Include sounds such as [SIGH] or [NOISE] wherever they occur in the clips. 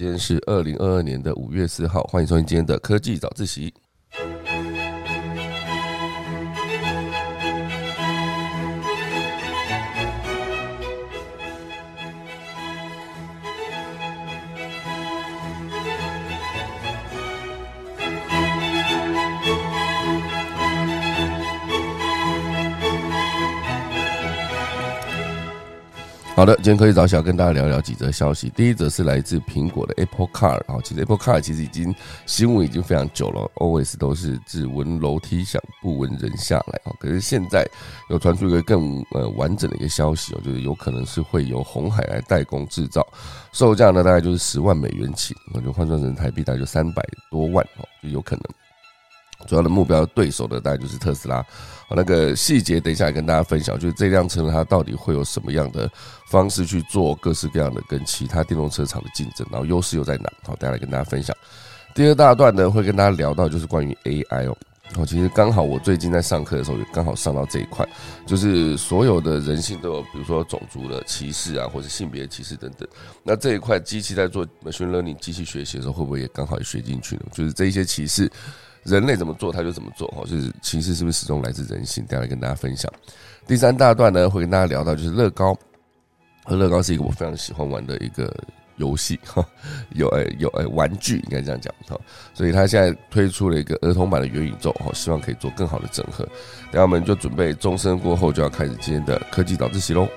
今天是二零二二年的五月四号，欢迎收听今天的科技早自习。好的，今天科技早起要跟大家聊聊几则消息。第一则是来自苹果的 Apple Car，然后其实 Apple Car 其实已经新闻已经非常久了，always 都是只闻楼梯响，不闻人下来啊。可是现在有传出一个更呃完整的一个消息哦，就是有可能是会由红海来代工制造，售价呢大概就是十万美元起，那就换算成台币大概就三百多万哦，就有可能。主要的目标对手的，大概就是特斯拉。好，那个细节等一下来跟大家分享，就是这辆车它到底会有什么样的方式去做各式各样的跟其他电动车厂的竞争，然后优势又在哪？好，大家来跟大家分享。第二大段呢，会跟大家聊到就是关于 AI 哦。哦，其实刚好我最近在上课的时候，也刚好上到这一块，就是所有的人性都有，比如说种族的歧视啊，或者性别歧视等等。那这一块机器在做 machine learning 机器学习的时候，会不会也刚好也学进去呢？就是这一些歧视。人类怎么做，他就怎么做，哈，就是其实是不是始终来自人性？等下来跟大家分享。第三大段呢，会跟大家聊到就是乐高，和乐高是一个我非常喜欢玩的一个游戏，[LAUGHS] 哈，有诶有诶玩具应该这样讲，哈，所以他现在推出了一个儿童版的元宇宙，哈，希望可以做更好的整合。等下我们就准备钟声过后就要开始今天的科技早自习喽。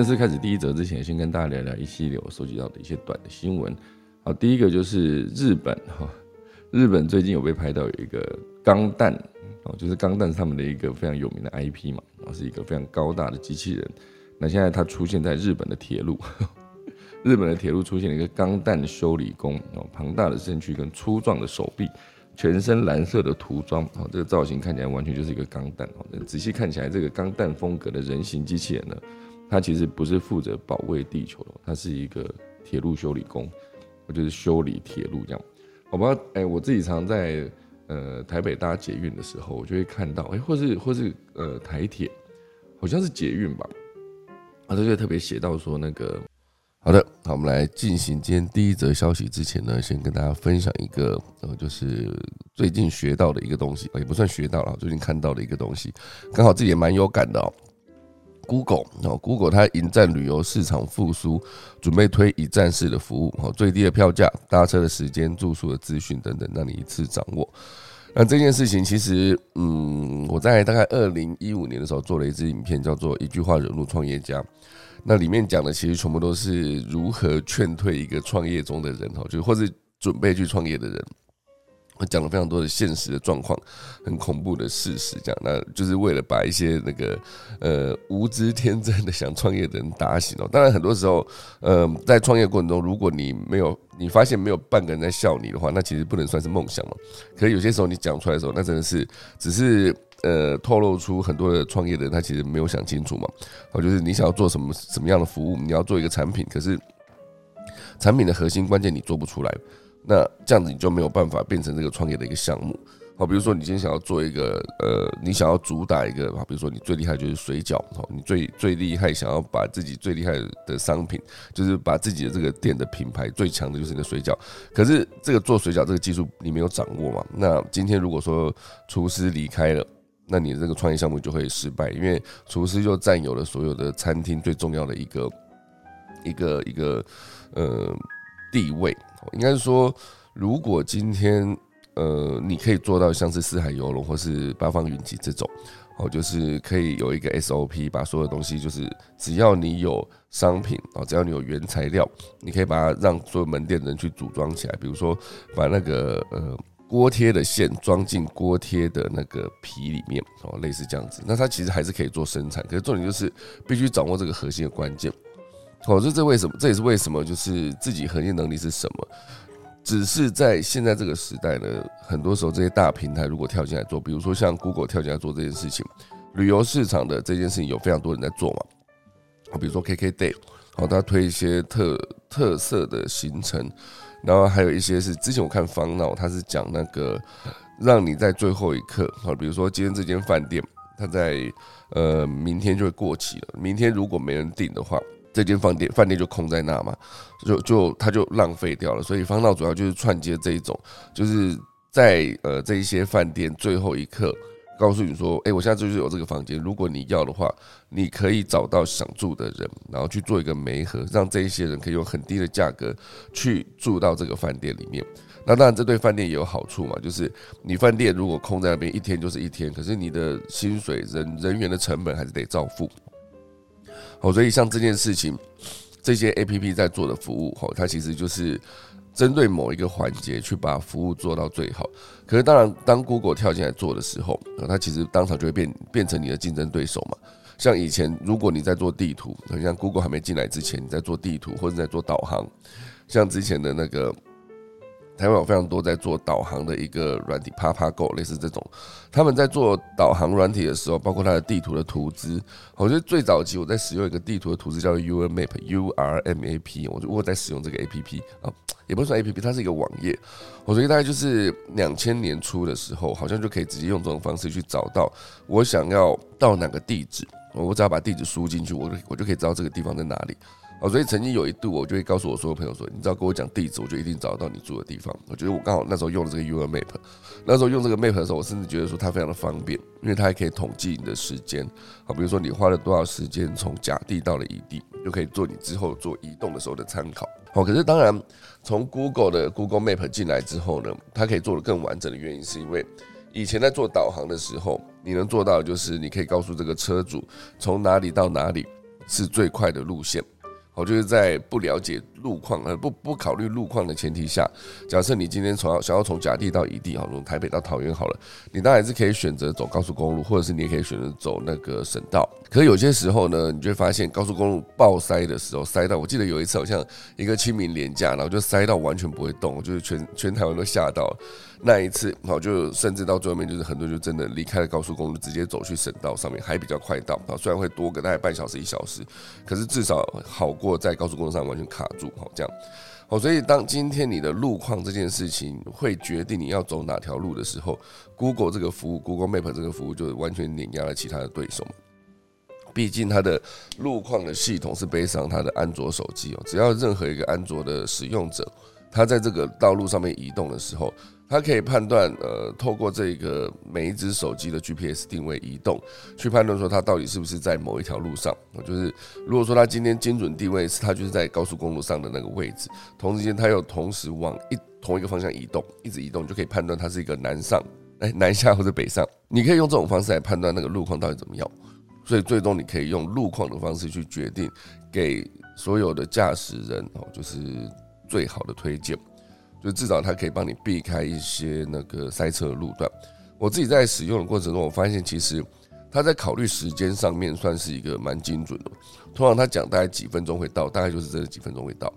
正式开始第一则之前，先跟大家聊聊一系列我收集到的一些短的新闻。好，第一个就是日本哈，日本最近有被拍到有一个钢弹哦，就是钢弹是他们的一个非常有名的 IP 嘛，然后是一个非常高大的机器人。那现在它出现在日本的铁路，[LAUGHS] 日本的铁路出现了一个钢弹修理工哦，庞大的身躯跟粗壮的手臂，全身蓝色的涂装哦，这个造型看起来完全就是一个钢弹哦。仔细看起来，这个钢弹风格的人形机器人呢？他其实不是负责保卫地球的，他是一个铁路修理工，我就是修理铁路这样。好吧，哎，我自己常在呃台北搭捷运的时候，我就会看到，哎，或是或是呃台铁，好像是捷运吧，啊，这就特别写到说那个，好的，好，我们来进行今天第一则消息之前呢，先跟大家分享一个呃，就是最近学到的一个东西，也不算学到了，最近看到的一个东西，刚好自己也蛮有感的哦。Google 哦，Google 它迎战旅游市场复苏，准备推一站式的服务哦，最低的票价、搭车的时间、住宿的资讯等等，让你一次掌握。那这件事情其实，嗯，我在大概二零一五年的时候做了一支影片，叫做《一句话惹怒创业家》。那里面讲的其实全部都是如何劝退一个创业中的人哦，就或是准备去创业的人。讲了非常多的现实的状况，很恐怖的事实，这样，那就是为了把一些那个呃无知天真的想创业的人打醒哦。当然，很多时候，呃，在创业过程中，如果你没有你发现没有半个人在笑你的话，那其实不能算是梦想嘛。可是有些时候你讲出来的时候，那真的是只是呃透露出很多的创业的人他其实没有想清楚嘛。哦，就是你想要做什么什么样的服务，你要做一个产品，可是产品的核心关键你做不出来。那这样子你就没有办法变成这个创业的一个项目，好，比如说你今天想要做一个，呃，你想要主打一个，好，比如说你最厉害就是水饺，好，你最最厉害想要把自己最厉害的商品，就是把自己的这个店的品牌最强的就是你的水饺，可是这个做水饺这个技术你没有掌握嘛？那今天如果说厨师离开了，那你这个创业项目就会失败，因为厨师就占有了所有的餐厅最重要的一个一个一个呃地位。应该是说，如果今天呃，你可以做到像是四海游龙或是八方云集这种，哦，就是可以有一个 SOP，把所有东西就是只要你有商品哦，只要你有原材料，你可以把它让所有门店的人去组装起来。比如说，把那个呃锅贴的线装进锅贴的那个皮里面哦，类似这样子，那它其实还是可以做生产。可是重点就是必须掌握这个核心的关键。哦，这这为什么？这也是为什么？就是自己核心能力是什么？只是在现在这个时代呢，很多时候这些大平台如果跳进来做，比如说像 Google 跳进来做这件事情，旅游市场的这件事情有非常多人在做嘛。啊，比如说 KKday，好，他推一些特特色的行程，然后还有一些是之前我看方闹，他是讲那个让你在最后一刻，好，比如说今天这间饭店，它在呃明天就会过期了，明天如果没人订的话，这间饭店饭店就空在那嘛，就就它就浪费掉了。所以方闹主要就是串接这一种，就是在呃这一些饭店最后一刻。告诉你说，哎，我现在就是有这个房间，如果你要的话，你可以找到想住的人，然后去做一个媒合，让这一些人可以用很低的价格去住到这个饭店里面。那当然，这对饭店也有好处嘛，就是你饭店如果空在那边一天就是一天，可是你的薪水、人人员的成本还是得照付。好，所以像这件事情，这些 A P P 在做的服务，哈，它其实就是。针对某一个环节去把服务做到最好，可是当然，当 Google 跳进来做的时候，它其实当场就会变变成你的竞争对手嘛。像以前，如果你在做地图，像 Google 还没进来之前，你在做地图或者在做导航，像之前的那个。台湾有非常多在做导航的一个软体，啪啪 Go 类似这种，他们在做导航软体的时候，包括它的地图的图资，我觉得最早期我在使用一个地图的图资叫做 U R Map，U R M A P，我就我在使用这个 A P P 啊，也不算 A P P，它是一个网页。我觉得大概就是两千年初的时候，好像就可以直接用这种方式去找到我想要到哪个地址，我只要把地址输进去，我我就可以知道这个地方在哪里。哦，所以曾经有一度，我就会告诉我所有朋友说：“你只要跟我讲地址，我就一定找得到你住的地方。”我觉得我刚好那时候用了这个 U R Map，那时候用这个 Map 的时候，我甚至觉得说它非常的方便，因为它还可以统计你的时间。好，比如说你花了多少时间从甲地到了乙地，就可以做你之后做移动的时候的参考。好，可是当然，从 Google 的 Google Map 进来之后呢，它可以做的更完整的原因，是因为以前在做导航的时候，你能做到就是你可以告诉这个车主从哪里到哪里是最快的路线。我就是在不了解路况呃不不考虑路况的前提下，假设你今天从想要从甲地到乙地，好，从台北到桃园好了，你当然是可以选择走高速公路，或者是你也可以选择走那个省道。可是有些时候呢，你就会发现高速公路爆塞的时候，塞到我记得有一次好像一个清明廉假，然后就塞到完全不会动，就是全全台湾都吓到。那一次，好就甚至到最后面就是很多就真的离开了高速公路，直接走去省道上面，还比较快到。啊，虽然会多个大概半小时一小时，可是至少好过在高速公路上完全卡住。好这样，好，所以当今天你的路况这件事情会决定你要走哪条路的时候，Google 这个服务，Google Map 这个服务就完全碾压了其他的对手。毕竟它的路况的系统是背上它的安卓手机哦，只要任何一个安卓的使用者，他在这个道路上面移动的时候。它可以判断，呃，透过这个每一只手机的 GPS 定位移动，去判断说它到底是不是在某一条路上。就是如果说它今天精准定位是它就是在高速公路上的那个位置，同时间它又同时往一同一个方向移动，一直移动，就可以判断它是一个南上、哎南下或者北上。你可以用这种方式来判断那个路况到底怎么样。所以最终你可以用路况的方式去决定给所有的驾驶人哦，就是最好的推荐。就至少它可以帮你避开一些那个塞车的路段。我自己在使用的过程中，我发现其实它在考虑时间上面算是一个蛮精准的。通常它讲大概几分钟会到，大概就是真的几分钟会到。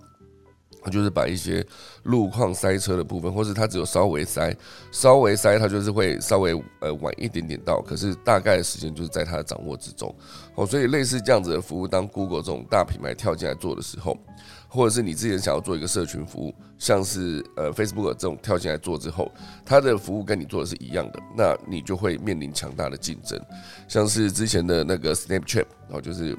它就是把一些路况塞车的部分，或是它只有稍微塞，稍微塞，它就是会稍微呃晚一点点到，可是大概的时间就是在它的掌握之中。哦，所以类似这样子的服务，当 Google 这种大品牌跳进来做的时候。或者是你之前想要做一个社群服务，像是呃 Facebook 这种跳进来做之后，它的服务跟你做的是一样的，那你就会面临强大的竞争。像是之前的那个 Snapchat，然后就是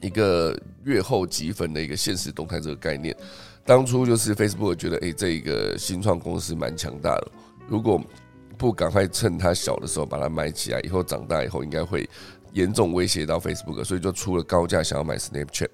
一个月后积分的一个现实动态这个概念，当初就是 Facebook 觉得，哎，这一个新创公司蛮强大的，如果不赶快趁它小的时候把它买起来，以后长大以后应该会严重威胁到 Facebook，所以就出了高价想要买 Snapchat。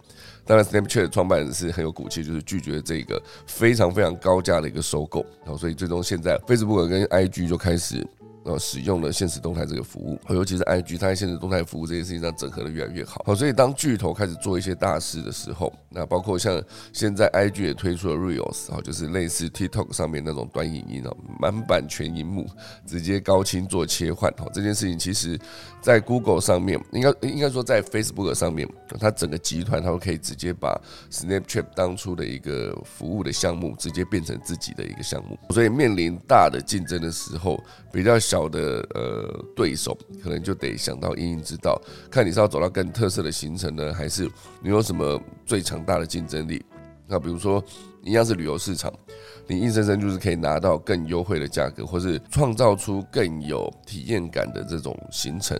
当然，Snapchat 创办人是很有骨气，就是拒绝这个非常非常高价的一个收购，然后所以最终现在 Facebook 跟 IG 就开始。呃，使用了现实动态这个服务，尤其是 IG，它在现实动态服务这件事情上整合的越来越好。好，所以当巨头开始做一些大事的时候，那包括像现在 IG 也推出了 Reels，好，就是类似 TikTok 上面那种短影音哦，满版全荧幕，直接高清做切换。好，这件事情其实，在 Google 上面，应该应该说在 Facebook 上面，它整个集团它都可以直接把 Snapchat 当初的一个服务的项目，直接变成自己的一个项目。所以面临大的竞争的时候，比较小。小的呃对手可能就得想到因应之道，看你是要走到更特色的行程呢，还是你有什么最强大的竞争力？那比如说一样是旅游市场，你硬生生就是可以拿到更优惠的价格，或是创造出更有体验感的这种行程。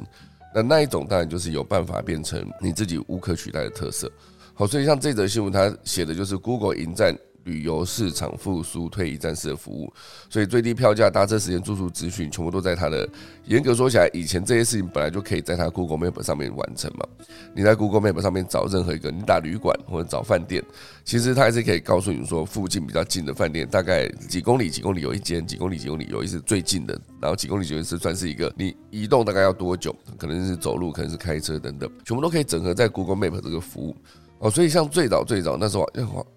那那一种当然就是有办法变成你自己无可取代的特色。好，所以像这则新闻，它写的就是 Google 迎战。旅游市场复苏，推一站式的服务，所以最低票价、搭车时间、住宿资讯，全部都在它的。严格说起来，以前这些事情本来就可以在它 Google Map 上面完成嘛。你在 Google Map 上面找任何一个，你打旅馆或者找饭店，其实它还是可以告诉你说，附近比较近的饭店大概几公里、几公里有一间，几公里、几公里有一是最近的，然后几公里、几公里是算是一个你移动大概要多久，可能是走路，可能是开车等等，全部都可以整合在 Google Map 这个服务。哦，所以像最早最早那时候，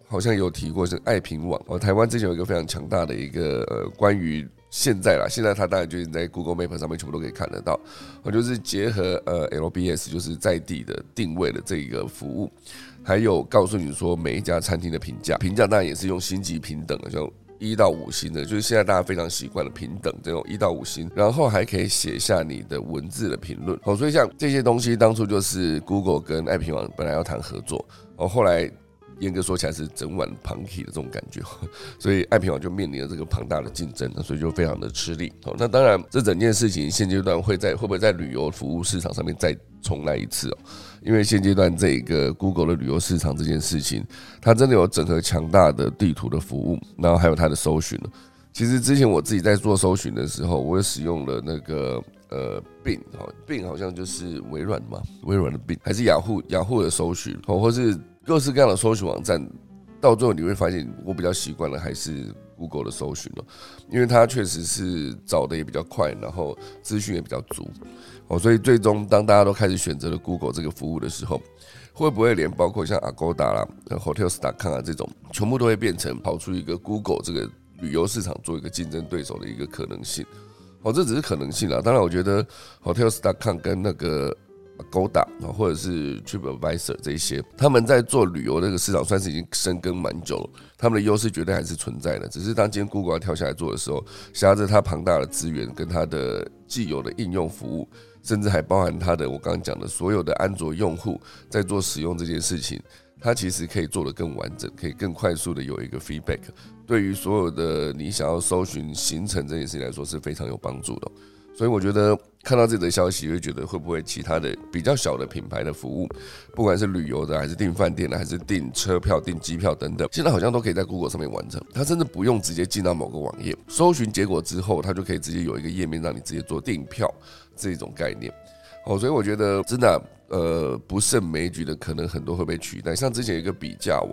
好像有提过是爱平网哦，台湾之前有一个非常强大的一个呃，关于现在啦，现在它当然就是在 Google Map 上面全部都可以看得到，我就是结合呃 LBS 就是在地的定位的这一个服务，还有告诉你说每一家餐厅的评价，评价当然也是用星级平等的，就。一到五星的，就是现在大家非常习惯的平等这种一到五星，然后还可以写下你的文字的评论。哦，所以像这些东西，当初就是 Google 跟爱平网本来要谈合作，哦，后来严格说起来是整晚庞体的这种感觉，[LAUGHS] 所以爱平网就面临了这个庞大的竞争，所以就非常的吃力。哦，那当然，这整件事情现阶段会在会不会在旅游服务市场上面再重来一次哦？因为现阶段这一个 Google 的旅游市场这件事情，它真的有整合强大的地图的服务，然后还有它的搜寻其实之前我自己在做搜寻的时候，我也使用了那个呃 Bing 哈，Bing 好像就是微软嘛，微软的 Bing 还是雅虎雅虎的搜寻，哦，或是各式各样的搜寻网站，到最后你会发现，我比较习惯的还是 Google 的搜寻了，因为它确实是找的也比较快，然后资讯也比较足。哦，所以最终当大家都开始选择了 Google 这个服务的时候，会不会连包括像 Agoda 啦、Hotels.com 啊这种，全部都会变成跑出一个 Google 这个旅游市场做一个竞争对手的一个可能性？哦，这只是可能性啦。当然，我觉得 Hotels.com 跟那个 Agoda 啊，或者是 TripAdvisor 这些，他们在做旅游这个市场算是已经深耕蛮久了，他们的优势绝对还是存在的。只是当今天 Google 跳下来做的时候，挟着它庞大的资源跟它的既有的应用服务。甚至还包含它的，我刚刚讲的所有的安卓用户在做使用这件事情，它其实可以做得更完整，可以更快速的有一个 feedback，对于所有的你想要搜寻行程这件事情来说是非常有帮助的。所以我觉得看到这则消息，会觉得会不会其他的比较小的品牌的服务，不管是旅游的，还是订饭店的，还是订车票、订机票等等，现在好像都可以在 Google 上面完成。它甚至不用直接进到某个网页，搜寻结果之后，它就可以直接有一个页面让你直接做订票。这种概念，哦，所以我觉得真的，呃，不胜枚举的可能很多会被取代。像之前有一个比价网，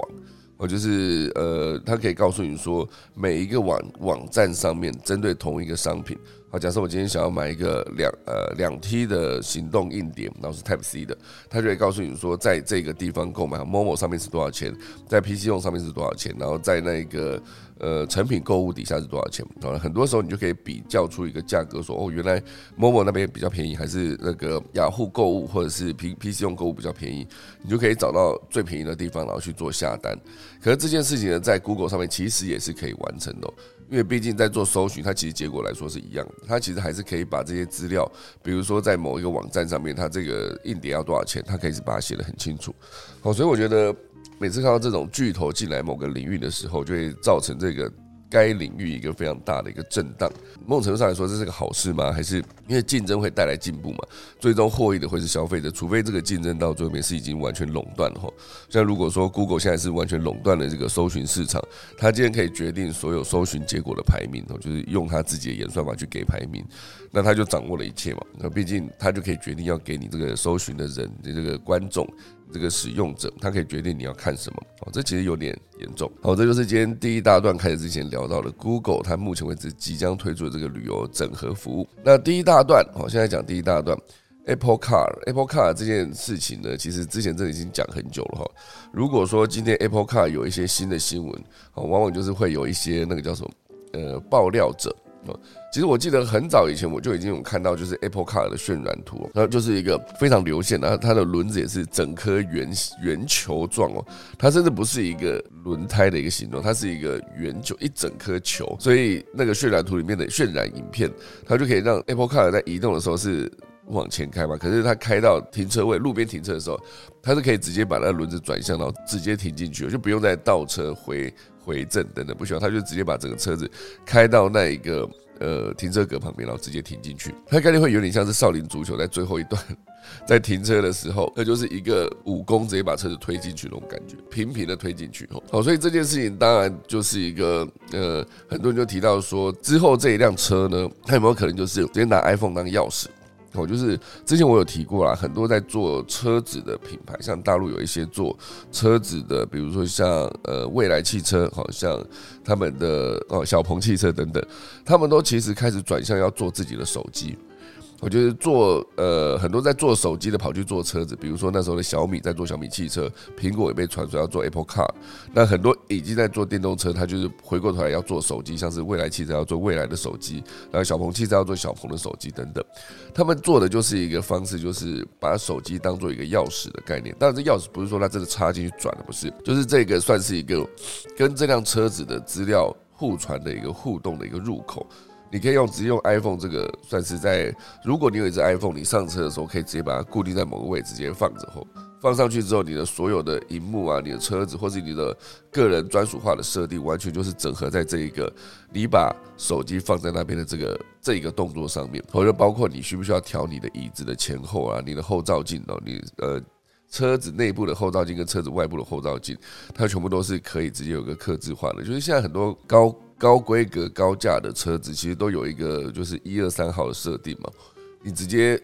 我就是呃，它可以告诉你说，每一个网网站上面针对同一个商品。好，假设我今天想要买一个两呃两 T 的行动硬碟，然后是 Type C 的，它就会告诉你说，在这个地方购买，Momo 上面是多少钱，在 PC 用上面是多少钱，然后在那个呃成品购物底下是多少钱。啊，很多时候你就可以比较出一个价格，说哦，原来 Momo 那边比较便宜，还是那个雅虎购物或者是 P PC 用购物比较便宜，你就可以找到最便宜的地方，然后去做下单。可是这件事情呢，在 Google 上面其实也是可以完成的。因为毕竟在做搜寻，它其实结果来说是一样的，它其实还是可以把这些资料，比如说在某一个网站上面，它这个硬碟要多少钱，它可以是把它写的很清楚。好，所以我觉得每次看到这种巨头进来某个领域的时候，就会造成这个。该领域一个非常大的一个震荡，某种程度上来说，这是个好事吗？还是因为竞争会带来进步嘛？最终获益的会是消费者，除非这个竞争到最后面是已经完全垄断了哈。像如果说 Google 现在是完全垄断了这个搜寻市场，它今天可以决定所有搜寻结果的排名，就是用它自己的演算法去给排名，那它就掌握了一切嘛。那毕竟它就可以决定要给你这个搜寻的人的这个观众。这个使用者他可以决定你要看什么，哦，这其实有点严重。好，这就是今天第一大段开始之前聊到的 Google，它目前为止即将推出的这个旅游整合服务。那第一大段，好，现在讲第一大段 Apple Car，Apple Car 这件事情呢，其实之前这已经讲很久了哈。如果说今天 Apple Car 有一些新的新闻，哦，往往就是会有一些那个叫什么，呃，爆料者。啊其实我记得很早以前我就已经有看到，就是 Apple Car 的渲染图，然后就是一个非常流线的，它的轮子也是整颗圆圆球状哦，它甚至不是一个轮胎的一个形状，它是一个圆球一整颗球，所以那个渲染图里面的渲染影片，它就可以让 Apple Car 在移动的时候是往前开嘛，可是它开到停车位路边停车的时候，它是可以直接把那个轮子转向，然后直接停进去，就不用再倒车回。回正等等，不需要，他就直接把整个车子开到那一个呃停车格旁边，然后直接停进去。它概率会有点像是少林足球在最后一段 [LAUGHS] 在停车的时候，那就是一个武功直接把车子推进去那种感觉，平平的推进去。好，所以这件事情当然就是一个呃，很多人就提到说，之后这一辆车呢，它有没有可能就是直接拿 iPhone 当钥匙？哦，就是之前我有提过啦，很多在做车子的品牌，像大陆有一些做车子的，比如说像呃未来汽车，好像他们的哦小鹏汽车等等，他们都其实开始转向要做自己的手机。我觉得做呃很多在做手机的跑去做车子，比如说那时候的小米在做小米汽车，苹果也被传说要做 Apple Car，那很多已经在做电动车，它就是回过头来要做手机，像是未来汽车要做未来的手机，然后小鹏汽车要做小鹏的手机等等，他们做的就是一个方式，就是把手机当做一个钥匙的概念。当然，这钥匙不是说它真的插进去转的，不是，就是这个算是一个跟这辆车子的资料互传的一个互动的一个入口。你可以用直接用 iPhone 这个，算是在如果你有一只 iPhone，你上车的时候可以直接把它固定在某个位置，直接放着后，放上去之后，你的所有的荧幕啊，你的车子或是你的个人专属化的设定，完全就是整合在这一个你把手机放在那边的这个这一个动作上面，或者包括你需不需要调你的椅子的前后啊，你的后照镜哦，你呃车子内部的后照镜跟车子外部的后照镜，它全部都是可以直接有个刻字化的，就是现在很多高。高规格、高价的车子其实都有一个就是一二三号的设定嘛。你直接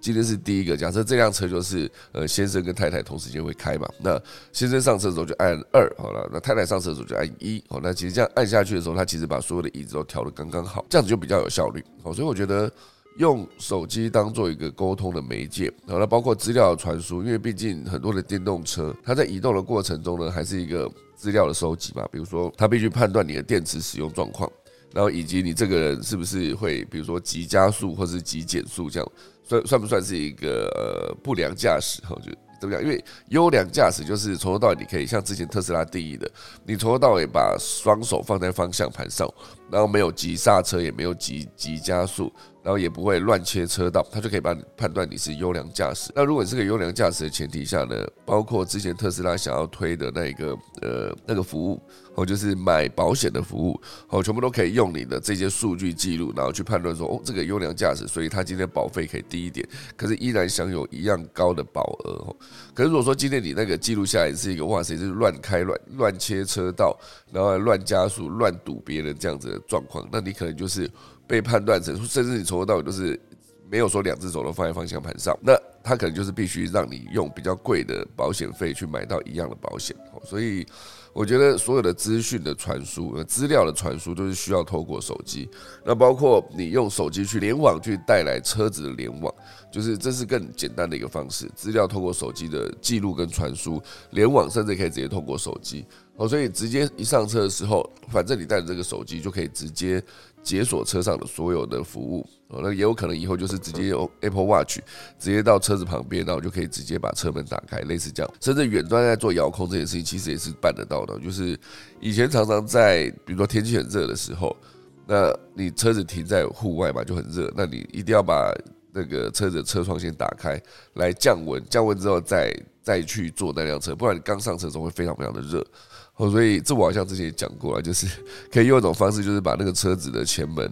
今天是第一个，假设这辆车就是呃先生跟太太同时间会开嘛，那先生上车的时候就按二好了，那太太上车的时候就按一好。那其实这样按下去的时候，它其实把所有的椅子都调的刚刚好，这样子就比较有效率。好，所以我觉得用手机当做一个沟通的媒介，好了，包括资料的传输，因为毕竟很多的电动车，它在移动的过程中呢，还是一个。资料的收集嘛，比如说他必须判断你的电池使用状况，然后以及你这个人是不是会，比如说急加速或是急减速，这样算算不算是一个呃不良驾驶？哈，就怎么讲？因为优良驾驶就是从头到尾你可以像之前特斯拉定义的，你从头到尾把双手放在方向盘上，然后没有急刹车，也没有急急加速。然后也不会乱切车道，他就可以帮你判断你是优良驾驶。那如果你是个优良驾驶的前提下呢，包括之前特斯拉想要推的那一个呃那个服务，哦就是买保险的服务，哦，全部都可以用你的这些数据记录，然后去判断说，哦，这个优良驾驶，所以他今天保费可以低一点，可是依然享有一样高的保额。哦，可是如果说今天你那个记录下来是一个哇塞，就是乱开乱乱切车道，然后乱加速、乱堵别人这样子的状况，那你可能就是。被判断成，甚至你从头到尾都是没有说两只手都放在方向盘上，那他可能就是必须让你用比较贵的保险费去买到一样的保险。所以我觉得所有的资讯的传输、资料的传输都是需要透过手机。那包括你用手机去联网，去带来车子的联网，就是这是更简单的一个方式。资料透过手机的记录跟传输，联网甚至可以直接透过手机。哦，所以直接一上车的时候，反正你带着这个手机就可以直接。解锁车上的所有的服务，哦，那也有可能以后就是直接用 Apple Watch 直接到车子旁边，然后就可以直接把车门打开，类似这样。甚至远端在做遥控这件事情，其实也是办得到的。就是以前常常在，比如说天气很热的时候，那你车子停在户外嘛，就很热，那你一定要把那个车子的车窗先打开来降温，降温之后再再去坐那辆车，不然你刚上车的时候会非常非常的热。哦，所以这我好像之前也讲过了，就是可以用一种方式，就是把那个车子的前门，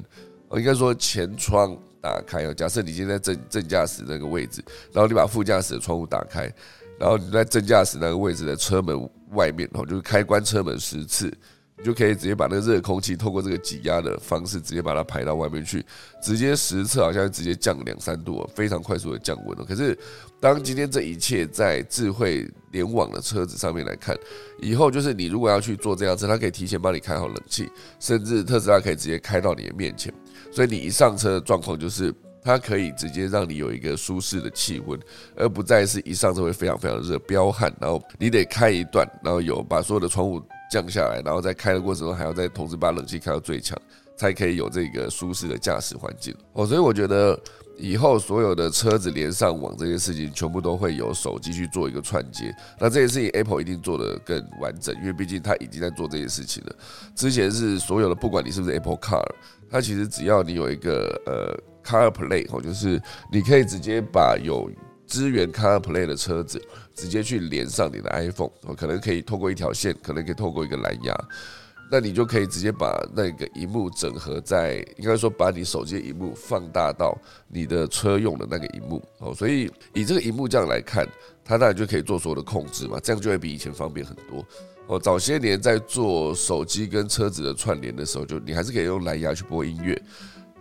哦，应该说前窗打开哦。假设你现在正正驾驶那个位置，然后你把副驾驶的窗户打开，然后你在正驾驶那个位置的车门外面，哦，就是开关车门十次。你就可以直接把那个热空气透过这个挤压的方式，直接把它排到外面去，直接实测好像直接降两三度，非常快速的降温了。可是，当今天这一切在智慧联网的车子上面来看，以后就是你如果要去做这辆车，它可以提前帮你开好冷气，甚至特斯拉可以直接开到你的面前，所以你一上车的状况就是它可以直接让你有一个舒适的气温，而不再是一上车会非常非常热飙汗，然后你得开一段，然后有把所有的窗户。降下来，然后在开的过程中还要再同时把冷气开到最强，才可以有这个舒适的驾驶环境哦。所以我觉得以后所有的车子连上网这件事情，全部都会有手机去做一个串接。那这件事情 Apple 一定做得更完整，因为毕竟它已经在做这件事情了。之前是所有的，不管你是不是 Apple Car，它其实只要你有一个呃 Car Play 哦，就是你可以直接把有支援 Car Play 的车子。直接去连上你的 iPhone，哦可能可以透过一条线，可能可以透过一个蓝牙，那你就可以直接把那个荧幕整合在，应该说把你手机的荧幕放大到你的车用的那个荧幕哦。所以以这个荧幕这样来看，它当然就可以做所有的控制嘛，这样就会比以前方便很多。哦，早些年在做手机跟车子的串联的时候，就你还是可以用蓝牙去播音乐，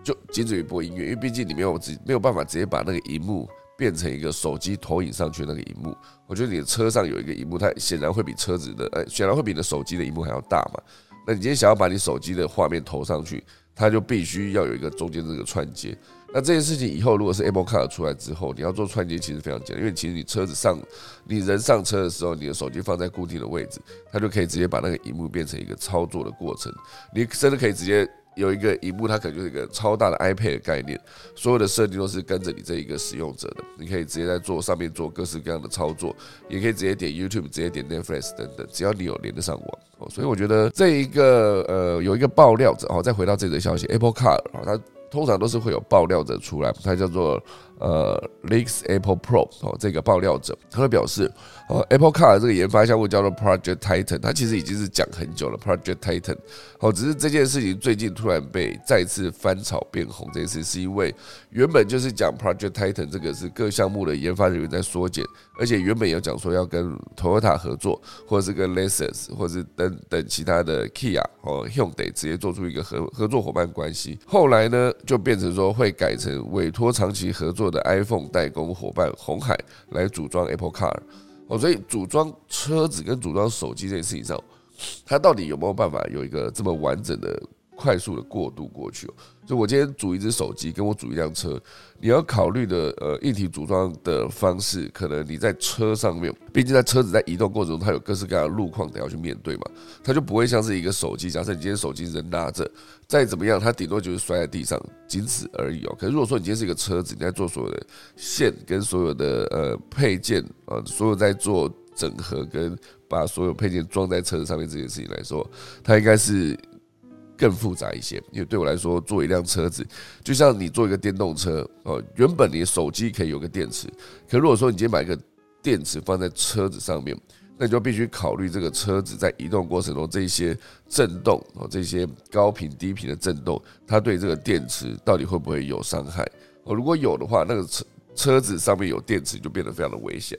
就仅止于播音乐，因为毕竟你没有直没有办法直接把那个荧幕变成一个手机投影上去那个荧幕。我觉得你的车上有一个荧幕，它显然会比车子的，呃，显然会比你的手机的荧幕还要大嘛。那你今天想要把你手机的画面投上去，它就必须要有一个中间这个串接。那这件事情以后如果是 Apple Car 出来之后，你要做串接其实非常简单，因为其实你车子上，你人上车的时候，你的手机放在固定的位置，它就可以直接把那个荧幕变成一个操作的过程。你真的可以直接。有一个荧幕，它可能就是一个超大的 iPad 的概念，所有的设定都是跟着你这一个使用者的，你可以直接在做上面做各式各样的操作，也可以直接点 YouTube，直接点 Netflix 等等，只要你有连得上网哦。所以我觉得这一个呃有一个爆料者哦，再回到这则消息，Apple Car 啊，它通常都是会有爆料者出来，它叫做呃 Leaks Apple Pro 哦，这个爆料者他会表示。哦，Apple Car 这个研发项目叫做 Project Titan，它其实已经是讲很久了。Project Titan，哦，只是这件事情最近突然被再次翻炒变红。这次是因为原本就是讲 Project Titan 这个是各项目的研发人员在缩减，而且原本有讲说要跟 Toyota 合作，或者是跟 Lexus，或是等等其他的 Kia 哦，Hyundai 直接做出一个合合作伙伴关系。后来呢，就变成说会改成委托长期合作的 iPhone 代工伙伴红海来组装 Apple Car。哦，所以组装车子跟组装手机这件事情上，它到底有没有办法有一个这么完整的、快速的过渡过去？就我今天组一只手机，跟我组一辆车，你要考虑的呃一体组装的方式，可能你在车上面，毕竟在车子在移动过程中，它有各式各样的路况得要去面对嘛，它就不会像是一个手机。假设你今天手机人拿着，再怎么样，它顶多就是摔在地上，仅此而已哦。可是如果说你今天是一个车子，你在做所有的线跟所有的呃配件啊，所有在做整合跟把所有配件装在车子上面这件事情来说，它应该是。更复杂一些，因为对我来说，做一辆车子就像你做一个电动车哦。原本你手机可以有个电池，可如果说你今天买一个电池放在车子上面，那你就必须考虑这个车子在移动过程中这些震动哦，这些高频低频的震动，它对这个电池到底会不会有伤害哦？如果有的话，那个车车子上面有电池就变得非常的危险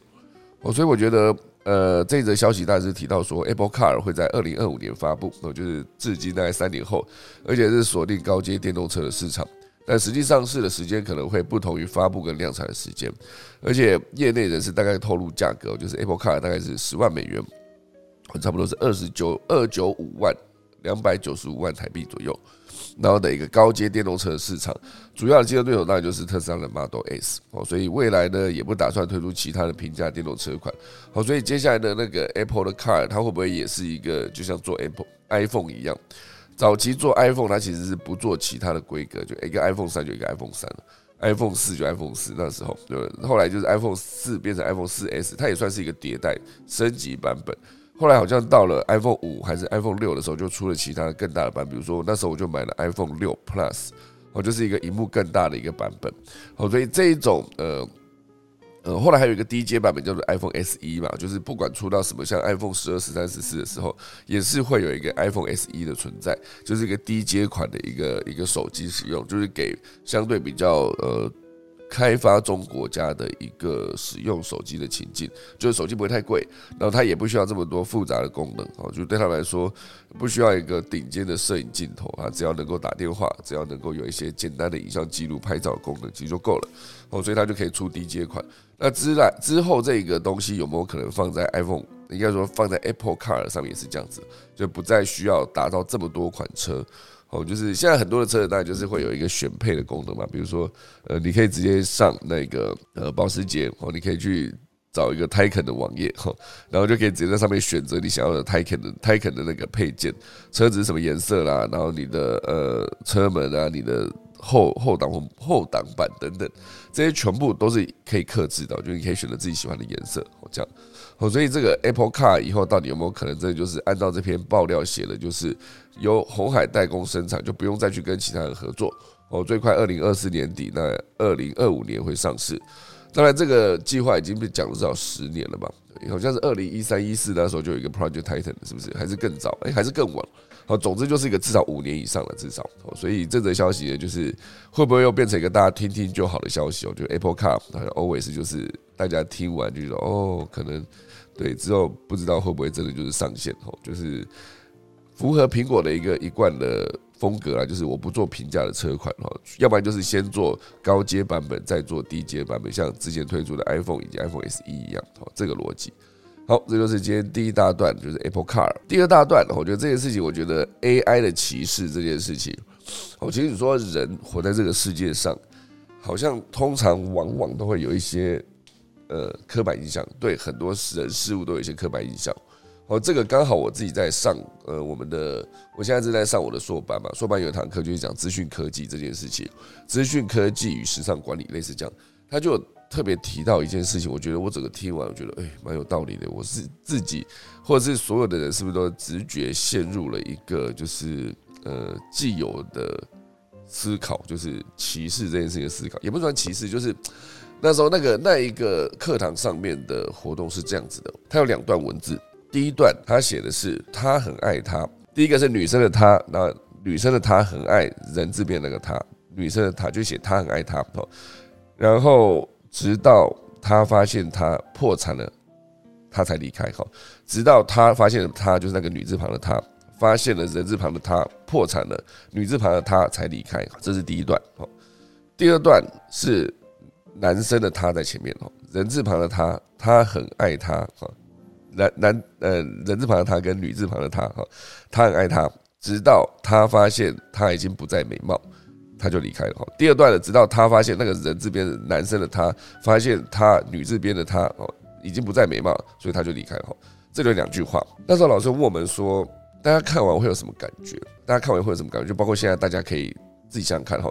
哦。所以我觉得。呃，这则消息大致提到说，Apple Car 会在二零二五年发布，那就是至今大概三年后，而且是锁定高阶电动车的市场。但实际上市的时间可能会不同于发布跟量产的时间，而且业内人士大概透露价格，就是 Apple Car 大概是十万美元，差不多是二十九二九五万两百九十五万台币左右。然后的一个高阶电动车市场，主要的竞争对手当然就是特斯拉的 Model S 哦，所以未来呢也不打算推出其他的平价电动车款，好，所以接下来的那个 Apple 的 Car 它会不会也是一个就像做 Apple iPhone 一样，早期做 iPhone 它其实是不做其他的规格，就一个 iPhone 三就一个 iPhone 三 i p h o n e 四就 iPhone 四那时候，对，后来就是 iPhone 四变成 iPhone 四 S，它也算是一个迭代升级版本。后来好像到了 iPhone 五还是 iPhone 六的时候，就出了其他更大的版，比如说那时候我就买了 iPhone 六 Plus，哦，就是一个荧幕更大的一个版本。哦，所以这一种呃呃，后来还有一个低阶版本叫做 iPhone SE 嘛，就是不管出到什么像 iPhone 十二、十三、十四的时候，也是会有一个 iPhone SE 的存在，就是一个低阶款的一个一个手机使用，就是给相对比较呃。开发中国家的一个使用手机的情境，就是手机不会太贵，然后它也不需要这么多复杂的功能哦，就对他来说不需要一个顶尖的摄影镜头啊，只要能够打电话，只要能够有一些简单的影像记录、拍照功能，其实就够了哦，所以它就可以出低阶款。那之来之后这个东西有没有可能放在 iPhone？应该说放在 Apple Car 上面也是这样子，就不再需要打造这么多款车。哦，就是现在很多的车子，当然就是会有一个选配的功能嘛。比如说，呃，你可以直接上那个呃保时捷，哦，你可以去找一个 Taycan 的网页，哈，然后就可以直接在上面选择你想要的 Taycan 的 Taycan 的那个配件，车子什么颜色啦，然后你的呃车门啊，你的后后挡风后挡板等等，这些全部都是可以克制的，就你可以选择自己喜欢的颜色，哦，这样。哦，所以这个 Apple Car 以后到底有没有可能，真的就是按照这篇爆料写的，就是由红海代工生产，就不用再去跟其他人合作。哦，最快二零二四年底，那二零二五年会上市。当然，这个计划已经被讲了至少十年了吧？好像是二零一三一四那时候就有一个 Project Titan，是不是？还是更早？哎，还是更晚？好，总之就是一个至少五年以上的至少。哦所以这则消息呢，就是会不会又变成一个大家听听就好的消息哦？就 Apple Car 好像 always 就是大家听完就说哦，可能对之后不知道会不会真的就是上线哦，就是符合苹果的一个一贯的风格啊，就是我不做平价的车款哈，要不然就是先做高阶版本，再做低阶版本，像之前推出的 iPhone 以及 iPhone SE 一样，哦，这个逻辑。好，这就是今天第一大段，就是 Apple Car。第二大段，我觉得这件事情，我觉得 AI 的歧视这件事情，哦，其实你说人活在这个世界上，好像通常往往都会有一些呃刻板印象，对很多人事物都有一些刻板印象。哦，这个刚好我自己在上呃我们的，我现在正在上我的硕班嘛，硕班有一堂课就是讲资讯科技这件事情，资讯科技与时尚管理，类似这样，他就。特别提到一件事情，我觉得我整个听完，我觉得哎，蛮有道理的。我是自己，或者是所有的人，是不是都直觉陷入了一个就是呃既有的思考，就是歧视这件事情的思考，也不算歧视，就是 [TSK] 那时候那个那一个课堂上面的活动是这样子的，它有两段文字，第一段他写的是他很爱他，第一个是女生的她，那女生的她很爱人字边那个她，女生的她就写她很爱他哦，然后。直到他发现他破产了，他才离开。哈，直到他发现他就是那个女字旁的他，发现了人字旁的他破产了，女字旁的他才离开。这是第一段。哈，第二段是男生的他在前面。哈，人字旁的他，他很爱他。哈，男男呃人字旁的他跟女字旁的他。哈，他很爱他，直到他发现他已经不再美貌。他就离开了哈。第二段的，直到他发现那个人字边的男生的他，发现他女字边的他哦，已经不再美貌，所以他就离开了哈。这里有两句话。那时候老师问我们说，大家看完会有什么感觉？大家看完会有什么感觉？就包括现在大家可以自己想想看哈。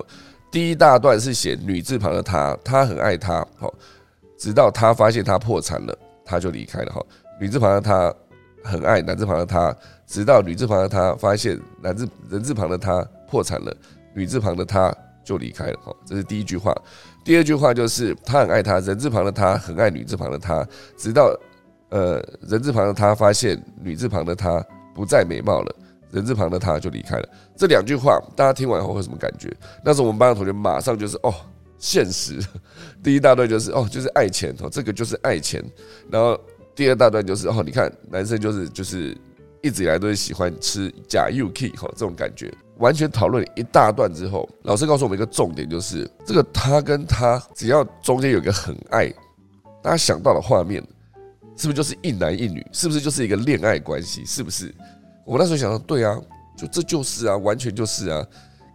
第一大段是写女字旁的他，他很爱他，好，直到他发现他破产了，他就离开了哈。女字旁的他很爱男字旁的他，直到女字旁的他发现男字人字旁的他破产了。女字旁的他就离开了，哈，这是第一句话。第二句话就是他很爱他，人字旁的他很爱女字旁的他，直到呃人字旁的他发现女字旁的他不再美貌了，人字旁的他就离开了。这两句话大家听完后会什么感觉？那时候我们班的同学马上就是哦，现实。[LAUGHS] 第一大段就是哦，就是爱钱哦，这个就是爱钱。然后第二大段就是哦，你看男生就是就是一直以来都是喜欢吃假 UK 哈，这种感觉。完全讨论一大段之后，老师告诉我们一个重点，就是这个他跟他只要中间有个很爱，大家想到的画面，是不是就是一男一女？是不是就是一个恋爱关系？是不是？我那时候想到，对啊，就这就是啊，完全就是啊。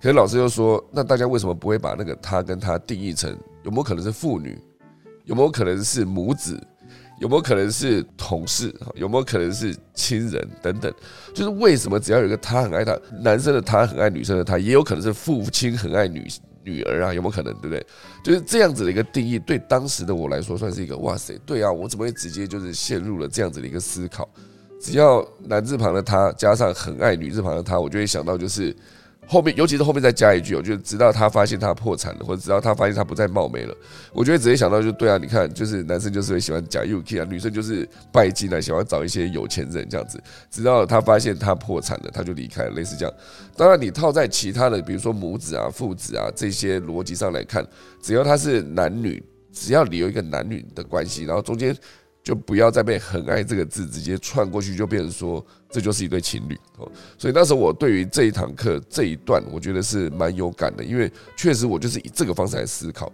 可是老师又说，那大家为什么不会把那个他跟他定义成有没有可能是父女？有没有可能是母子？有没有可能是同事？有没有可能是亲人等等？就是为什么只要有一个他很爱他，男生的他很爱女生的他，也有可能是父亲很爱女女儿啊？有没有可能？对不对？就是这样子的一个定义，对当时的我来说算是一个哇塞，对啊，我怎么会直接就是陷入了这样子的一个思考？只要男字旁的他加上很爱女字旁的他，我就会想到就是。后面，尤其是后面再加一句，我就直到他发现他破产了，或者直到他发现他不再貌美了，我就会直接想到，就对啊，你看，就是男生就是会喜欢假 UK 啊，女生就是拜金啊，喜欢找一些有钱人这样子。直到他发现他破产了，他就离开了，类似这样。当然，你套在其他的，比如说母子啊、父子啊这些逻辑上来看，只要他是男女，只要你有一个男女的关系，然后中间。就不要再被“很爱”这个字直接串过去，就变成说这就是一对情侣哦。所以那时候我对于这一堂课这一段，我觉得是蛮有感的，因为确实我就是以这个方式来思考。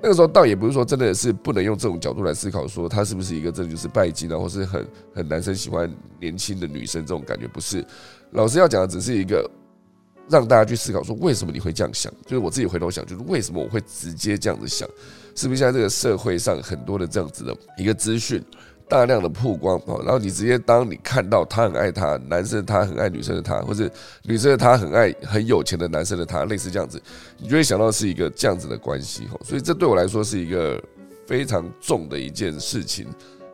那个时候倒也不是说真的是不能用这种角度来思考，说他是不是一个真的就是拜金啊，或是很很男生喜欢年轻的女生这种感觉，不是。老师要讲的只是一个让大家去思考，说为什么你会这样想？就是我自己回头想，就是为什么我会直接这样子想。是不是现在这个社会上很多的这样子的一个资讯，大量的曝光啊，然后你直接当你看到他很爱他，男生他很爱女生的他，或者女生的他很爱很有钱的男生的他，类似这样子，你就会想到是一个这样子的关系所以这对我来说是一个非常重的一件事情。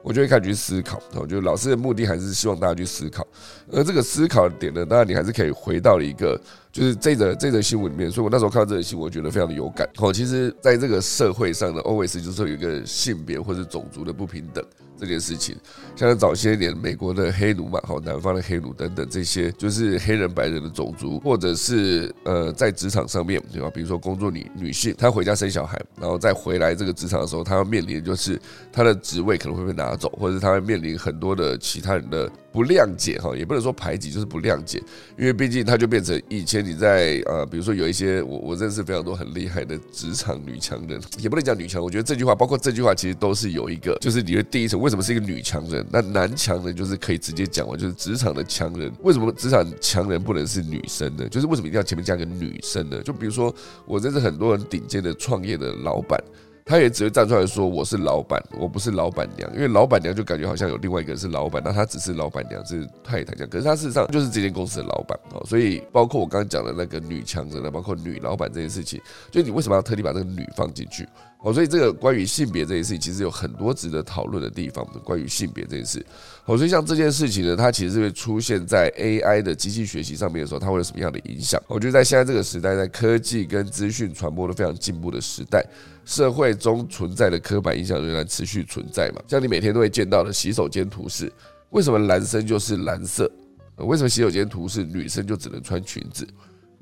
我就会开始去思考，哦，就老师的目的还是希望大家去思考，而这个思考的点呢，当然你还是可以回到了一个，就是这则这则新闻里面。所以我那时候看到这则新闻，我觉得非常的有感。哦，其实在这个社会上的 always 就是有一个性别或者种族的不平等，这件事情。像早些年美国的黑奴嘛，好，南方的黑奴等等这些，就是黑人白人的种族，或者是呃在职场上面，对吧？比如说工作女女性，她回家生小孩，然后再回来这个职场的时候，她要面临的就是她的职位可能会被拿走，或者是她会面临很多的其他人的不谅解，哈，也不能说排挤，就是不谅解，因为毕竟它就变成以前你在呃，比如说有一些我我认识非常多很厉害的职场女强人，也不能讲女强，我觉得这句话包括这句话其实都是有一个，就是你的第一层为什么是一个女强人？那男强人就是可以直接讲完，就是职场的强人。为什么职场强人不能是女生呢？就是为什么一定要前面加个女生呢？就比如说，我认识很多人顶尖的创业的老板，他也只会站出来说我是老板，我不是老板娘，因为老板娘就感觉好像有另外一个人是老板，那他只是老板娘是太太这样。可是他事实上就是这间公司的老板哦。所以包括我刚刚讲的那个女强人呢，包括女老板这件事情，就你为什么要特地把这个女放进去？哦，所以这个关于性别这件事情，其实有很多值得讨论的地方。关于性别这件事，哦，所以像这件事情呢，它其实会出现在 AI 的机器学习上面的时候，它会有什么样的影响？我觉得在现在这个时代，在科技跟资讯传播都非常进步的时代，社会中存在的刻板印象仍然持续存在嘛？像你每天都会见到的洗手间图示，为什么男生就是蓝色？为什么洗手间图示女生就只能穿裙子？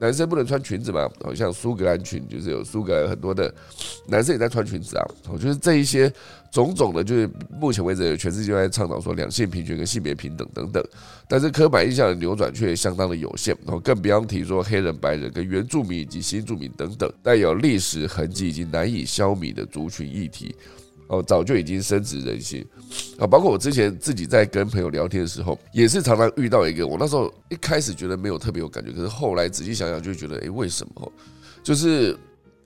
男生不能穿裙子嘛？好像苏格兰裙就是有苏格兰很多的男生也在穿裙子啊。我觉得这一些种种的，就是目前为止全世界在倡导说两性平权跟性别平等等等，但是刻板印象的扭转却相当的有限。然后更不要提说黑人、白人跟原住民以及新住民等等带有历史痕迹以及难以消弭的族群议题。哦，早就已经深植人心啊！包括我之前自己在跟朋友聊天的时候，也是常常遇到一个。我那时候一开始觉得没有特别有感觉，可是后来仔细想想，就觉得，哎，为什么？就是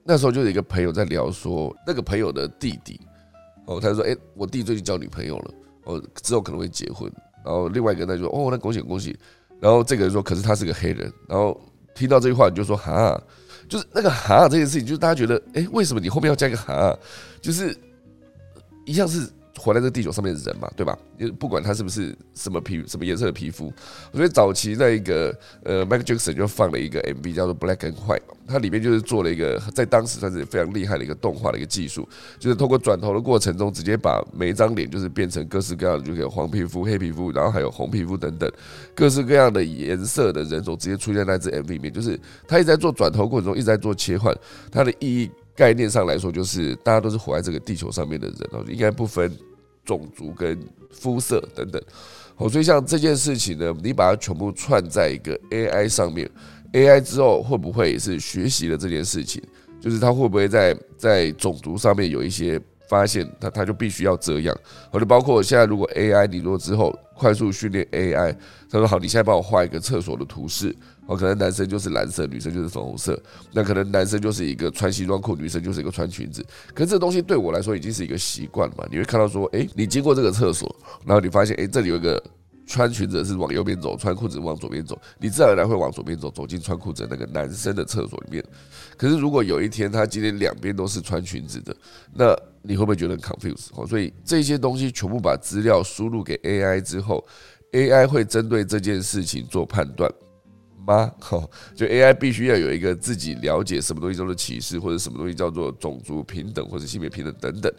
那时候就有一个朋友在聊说，那个朋友的弟弟，哦，他说，哎，我弟最近交女朋友了，哦，之后可能会结婚。然后另外一个他就说，哦，那恭喜恭喜。然后这个人说，可是他是个黑人。然后听到这句话，你就说，哈，就是那个哈这件事情，就是大家觉得，哎，为什么你后面要加一个哈？就是。一样是活在这地球上面的人嘛，对吧？不管他是不是什么皮什么颜色的皮肤，所以早期那一个呃，Michael Jackson 就放了一个 MV 叫做《Black and White》，它里面就是做了一个在当时算是非常厉害的一个动画的一个技术，就是通过转头的过程中，直接把每一张脸就是变成各式各样的，就有黄皮肤、黑皮肤，然后还有红皮肤等等各式各样的颜色的人种直接出现在这 MV 里面，就是他一直在做转头过程中一直在做切换，它的意义。概念上来说，就是大家都是活在这个地球上面的人哦，应该不分种族跟肤色等等。哦，所以像这件事情呢，你把它全部串在一个 AI 上面，AI 之后会不会也是学习了这件事情？就是它会不会在在种族上面有一些发现？它它就必须要这样。或者包括现在，如果 AI 你若之后快速训练 AI，他说好，你现在帮我画一个厕所的图示。哦，可能男生就是蓝色，女生就是粉红色。那可能男生就是一个穿西装裤，女生就是一个穿裙子。可是这东西对我来说已经是一个习惯了嘛？你会看到说，哎，你经过这个厕所，然后你发现，哎，这里有一个穿裙子是往右边走，穿裤子往左边走，你自然而然会往左边走，走进穿裤子那个男生的厕所里面。可是如果有一天他今天两边都是穿裙子的，那你会不会觉得很 confuse？哦，所以这些东西全部把资料输入给 AI 之后，AI 会针对这件事情做判断。吗？哈，就 AI 必须要有一个自己了解什么东西叫做歧视，或者什么东西叫做种族平等，或者性别平等等等，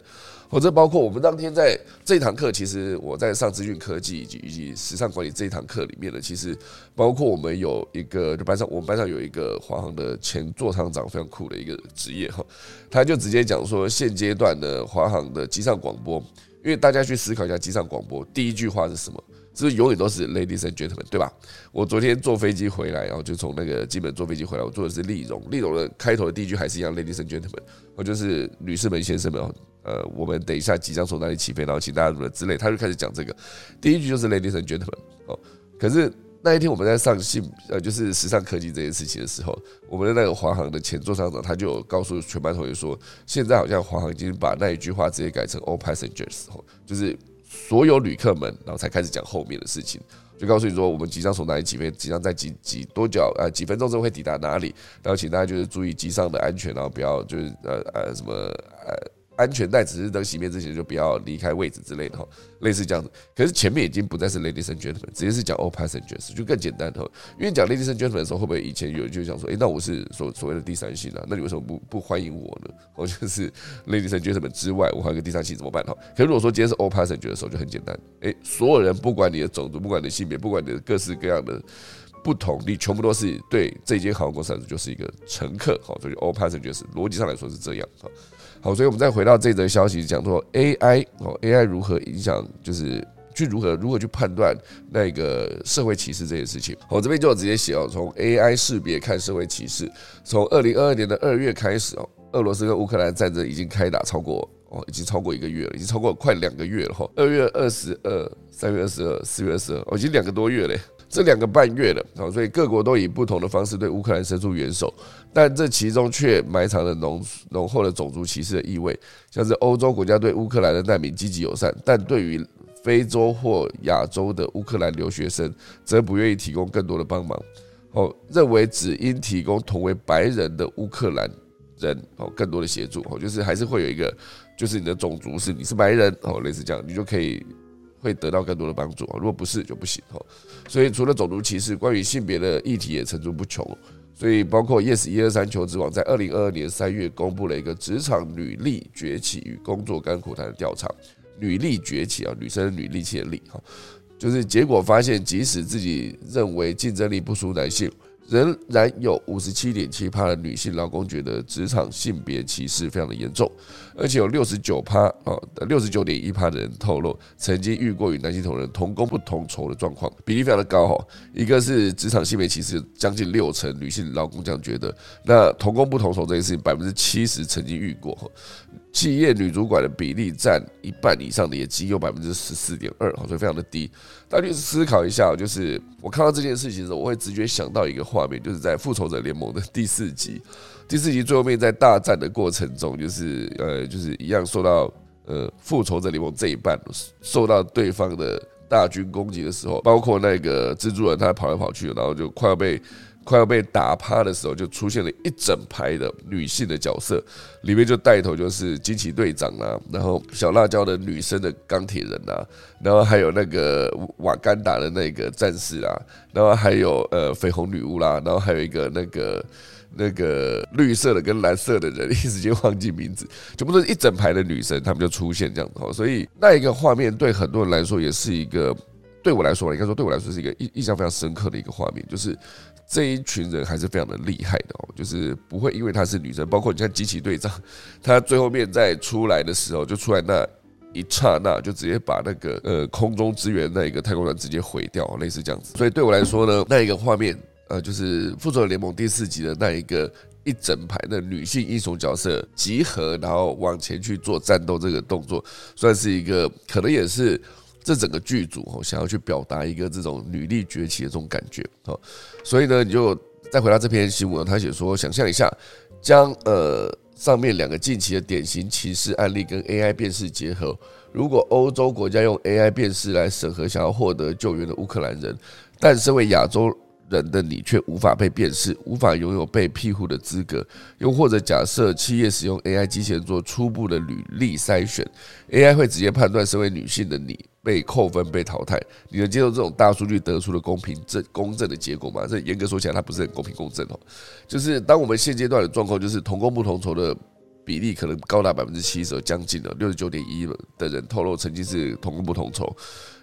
或者包括我们当天在这堂课，其实我在上资讯科技以及以及时尚管理这一堂课里面呢，其实包括我们有一个就班上，我们班上有一个华航的前座舱长，非常酷的一个职业哈，他就直接讲说，现阶段的华航的机上广播，因为大家去思考一下机上广播第一句话是什么。是永远都是 ladies and gentlemen，对吧？我昨天坐飞机回来，然后就从那个基本坐飞机回来，我坐的是丽荣，丽荣的开头的第一句还是一样 ladies and gentlemen，我就是女士们、先生们，呃，我们等一下即将从哪里起飞，然后请大家什么之类，他就开始讲这个，第一句就是 ladies and gentlemen，哦，可是那一天我们在上信，呃，就是时尚科技这件事情的时候，我们的那个华航的前座舱长他就告诉全班同学说，现在好像华航已经把那一句话直接改成 all passengers，就是。所有旅客们，然后才开始讲后面的事情，就告诉你说，我们即将从哪里起飞，即将在几几多久呃几分钟之后会抵达哪里，然后请大家就是注意机上的安全，然后不要就是呃呃什么呃安全带指示灯熄灭之前就不要离开位置之类的哈，类似这样子。可是前面已经不再是 ladies and gentlemen，直接是讲 all passengers，就更简单哈。因为讲 ladies and gentlemen 的时候，会不会以前有人就想说，哎，那我是所所谓的第三性啊？那你为什么不不欢迎我呢？我就是 ladies and gentlemen 之外，我还有个第三性怎么办哈？可如果说今天是 all passengers 的时候，就很简单，哎，所有人不管你的种族，不管你的性别，不管你的各式各样的。不同，你全部都是对这间航空公司就是一个乘客，好，所以 all passengers 逻辑上来说是这样，好，好，所以我们再回到这则消息，讲说 AI 哦，AI 如何影响，就是去如何如何去判断那个社会歧视这件事情。我这边就直接写哦，从 AI 识别看社会歧视，从二零二二年的二月开始哦，俄罗斯跟乌克兰战争已经开打超过哦，已经超过一个月了，已经超过快两个月了哈，二月二十二、三月二十二、四月二十二，哦，已经两个多月嘞。这两个半月了啊，所以各国都以不同的方式对乌克兰伸出援手，但这其中却埋藏了浓浓厚的种族歧视的意味。像是欧洲国家对乌克兰的难民积极友善，但对于非洲或亚洲的乌克兰留学生，则不愿意提供更多的帮忙。哦，认为只应提供同为白人的乌克兰人哦更多的协助。哦，就是还是会有一个，就是你的种族是你是白人哦，类似这样，你就可以。会得到更多的帮助啊！如果不是就不行哈。所以除了种族歧视，关于性别的议题也层出不穷。所以包括 Yes 一二三求职网在二零二二年三月公布了一个职场女力崛起与工作甘苦谈的调查。女力崛起啊，女生女力气的力哈，就是结果发现，即使自己认为竞争力不输男性。仍然有五十七点七趴的女性劳工觉得职场性别歧视非常的严重，而且有六十九趴啊，六十九点一趴的人透露曾经遇过与男性同仁同工不同酬的状况，比例非常的高哈。一个是职场性别歧视将近六成女性劳工这样觉得，那同工不同酬这件事情百分之七十曾经遇过。企业女主管的比例占一半以上的也只有百分之十四点二，所以非常的低。大家去思考一下，就是我看到这件事情的时候，我会直觉想到一个画面，就是在《复仇者联盟》的第四集，第四集最后面在大战的过程中，就是呃，就是一样受到呃复仇者联盟这一半受到对方的大军攻击的时候，包括那个蜘蛛人他跑来跑去，然后就快要被。快要被打趴的时候，就出现了一整排的女性的角色，里面就带头就是惊奇队长啊，然后小辣椒的女生的钢铁人啊，然后还有那个瓦干达的那个战士啊，然后还有呃绯红女巫啦，然后还有一个那个那个绿色的跟蓝色的人，一时间忘记名字，全部都是一整排的女生，他们就出现这样子，所以那一个画面对很多人来说也是一个，对我来说应该说对我来说是一个印印象非常深刻的一个画面，就是。这一群人还是非常的厉害的哦，就是不会因为她是女生，包括你看机器队长，[LAUGHS] 他最后面在出来的时候，就出来那一刹那，就直接把那个呃空中支援那一个太空船直接毁掉，类似这样子。所以对我来说呢，那一个画面，呃，就是复仇者联盟第四集的那一个一整排的女性英雄角色集合，然后往前去做战斗这个动作，算是一个可能也是。这整个剧组哦，想要去表达一个这种女力崛起的这种感觉哦，所以呢，你就再回到这篇新闻，他写说，想象一下，将呃上面两个近期的典型歧视案例跟 AI 辨识结合，如果欧洲国家用 AI 辨识来审核想要获得救援的乌克兰人，但身为亚洲。人的你却无法被辨识，无法拥有被庇护的资格。又或者假设企业使用 AI 机器人做初步的履历筛选，AI 会直接判断身为女性的你被扣分、被淘汰。你能接受这种大数据得出的公平正公正的结果吗？这严格说起来，它不是很公平公正哦。就是当我们现阶段的状况，就是同工不同酬的。比例可能高达百分之七十，将近了六十九点一的人透露曾经是同工不同酬。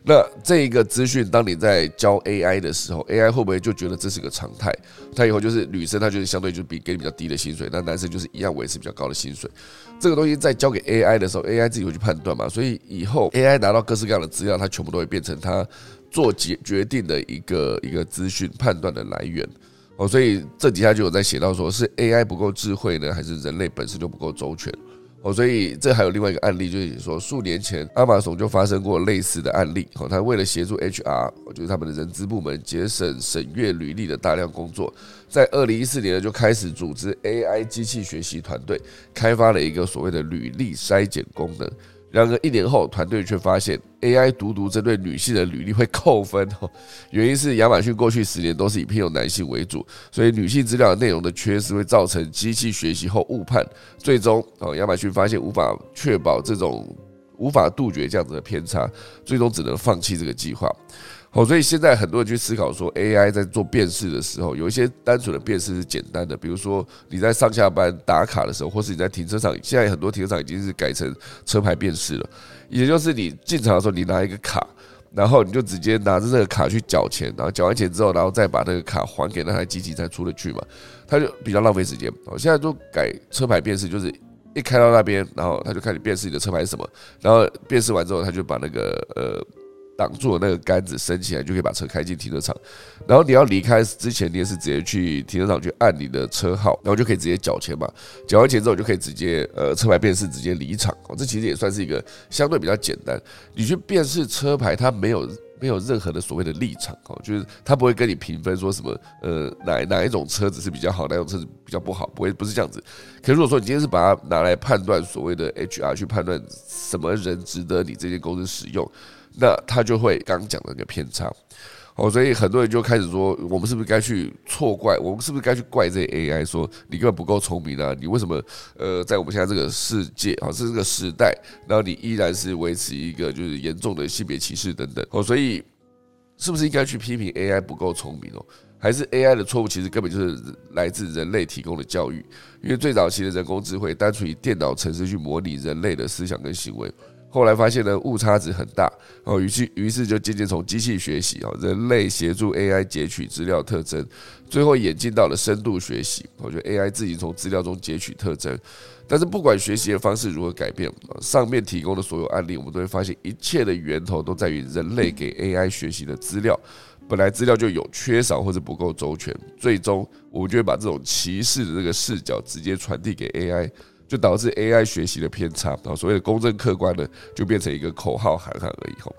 那这一个资讯，当你在教 AI 的时候，AI 会不会就觉得这是个常态？他以后就是女生，她就是相对就比给你比较低的薪水，那男生就是一样维持比较高的薪水。这个东西在交给 AI 的时候，AI 自己会去判断嘛？所以以后 AI 拿到各式各样的资料，它全部都会变成它做决决定的一个一个资讯判断的来源。哦，所以这底下就有在写到，说是 AI 不够智慧呢，还是人类本身就不够周全？哦，所以这还有另外一个案例，就是说数年前阿马逊就发生过类似的案例。哦，他为了协助 HR，就是他们的人资部门节省审阅履历的大量工作，在二零一四年呢就开始组织 AI 机器学习团队，开发了一个所谓的履历筛检功能。然而一年后，团队却发现 AI 独独针对女性的履历会扣分。[LAUGHS] 原因是亚马逊过去十年都是以聘用男性为主，所以女性资料内容的缺失会造成机器学习后误判。最终哦，亚马逊发现无法确保这种无法杜绝这样子的偏差，最终只能放弃这个计划。哦，所以现在很多人去思考说，AI 在做辨识的时候，有一些单纯的辨识是简单的，比如说你在上下班打卡的时候，或是你在停车场，现在很多停车场已经是改成车牌辨识了，也就是你进场的时候，你拿一个卡，然后你就直接拿着这个卡去缴钱，然后缴完钱之后，然后再把那个卡还给那台机器才出得去嘛，它就比较浪费时间。哦，现在都改车牌辨识，就是一开到那边，然后他就开始辨识你的车牌是什么，然后辨识完之后，他就把那个呃。挡住的那个杆子升起来，就可以把车开进停车场。然后你要离开之前，你也是直接去停车场去按你的车号，然后就可以直接缴钱嘛。缴完钱之后，就可以直接呃车牌辨识，直接离场。哦，这其实也算是一个相对比较简单。你去辨识车牌，它没有没有任何的所谓的立场哦，就是它不会跟你评分说什么呃哪哪一种车子是比较好，哪种车子比较不好，不会不是这样子。可如果说你今天是把它拿来判断所谓的 HR 去判断什么人值得你这间公司使用。那他就会刚讲的那个偏差，哦，所以很多人就开始说，我们是不是该去错怪，我们是不是该去怪这 AI，说你根本不够聪明啊？你为什么呃，在我们现在这个世界啊，是这个时代，然后你依然是维持一个就是严重的性别歧视等等，哦，所以是不是应该去批评 AI 不够聪明哦？还是 AI 的错误其实根本就是来自人类提供的教育？因为最早期的人工智慧单纯以电脑程式去模拟人类的思想跟行为。后来发现呢，误差值很大哦，于是于是就渐渐从机器学习哦，人类协助 AI 截取资料特征，最后演进到了深度学习。我觉得 AI 自己从资料中截取特征，但是不管学习的方式如何改变，上面提供的所有案例，我们都会发现一切的源头都在于人类给 AI 学习的资料，本来资料就有缺少或者不够周全，最终我们就会把这种歧视的这个视角直接传递给 AI。就导致 AI 学习的偏差，然后所谓的公正客观呢，就变成一个口号喊喊而已吼。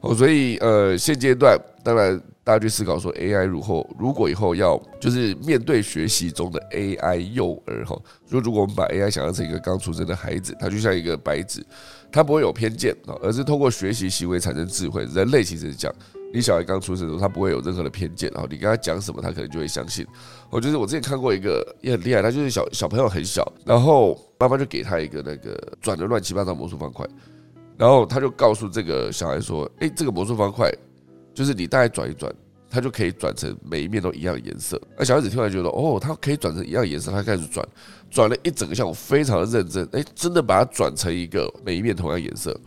哦，所以呃，现阶段当然大家去思考说，AI 如后如果以后要就是面对学习中的 AI 幼儿哈，就如果我们把 AI 想象成一个刚出生的孩子，他就像一个白纸，他不会有偏见啊，而是通过学习行为产生智慧。人类其实是这样。你小孩刚出生的时候，他不会有任何的偏见，然后你跟他讲什么，他可能就会相信。我就是我之前看过一个也很厉害，他就是小小朋友很小，然后妈妈就给他一个那个转的乱七八糟魔术方块，然后他就告诉这个小孩说：“哎，这个魔术方块就是你大概转一转，它就可以转成每一面都一样的颜色。”那小孩子听完觉得：“哦，它可以转成一样颜色。”他开始转，转了一整个下午，非常的认真，哎，真的把它转成一个每一面同样颜色。